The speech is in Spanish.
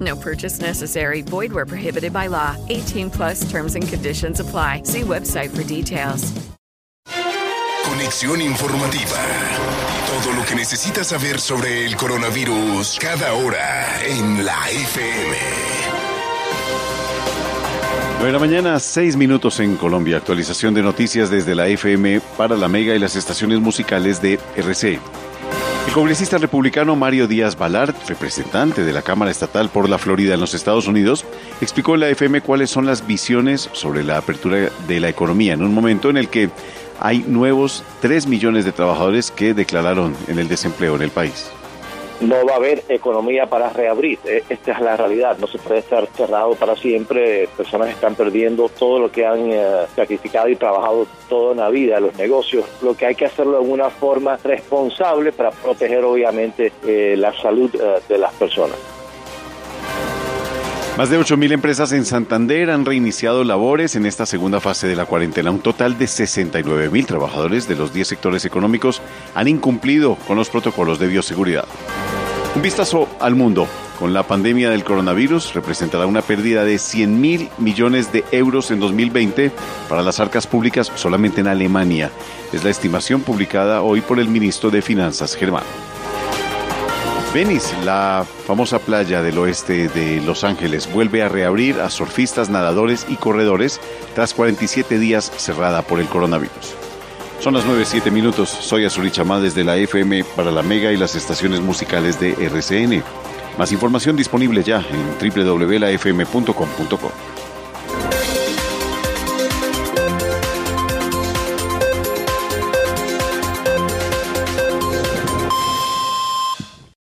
No purchase necessary. Void where prohibited by law. 18 plus terms and conditions apply. See website for details. Conexión informativa. Todo lo que necesitas saber sobre el coronavirus cada hora en la FM. 9 de la mañana, 6 minutos en Colombia. Actualización de noticias desde la FM para la Mega y las estaciones musicales de RC. El congresista republicano Mario Díaz Balart, representante de la Cámara Estatal por la Florida en los Estados Unidos, explicó en la FM cuáles son las visiones sobre la apertura de la economía en un momento en el que hay nuevos 3 millones de trabajadores que declararon en el desempleo en el país no va a haber economía para reabrir. E, esta es la realidad. No se puede estar cerrado para siempre. Personas están perdiendo todo lo que han eh, sacrificado y trabajado toda una vida, los negocios. Lo que hay que hacerlo de una forma responsable para proteger, obviamente, eh, la salud eh, de las personas. Más de 8.000 empresas en Santander han reiniciado labores en esta segunda fase de la cuarentena. Un total de 69.000 trabajadores de los 10 sectores económicos han incumplido con los protocolos de bioseguridad. Un vistazo al mundo. Con la pandemia del coronavirus representará una pérdida de 100 mil millones de euros en 2020 para las arcas públicas solamente en Alemania. Es la estimación publicada hoy por el ministro de Finanzas, Germán. Venice, la famosa playa del oeste de Los Ángeles, vuelve a reabrir a surfistas, nadadores y corredores tras 47 días cerrada por el coronavirus. Son las 9.07 minutos. Soy Azuri Chamá desde la FM para la Mega y las estaciones musicales de RCN. Más información disponible ya en www.lafm.com.co.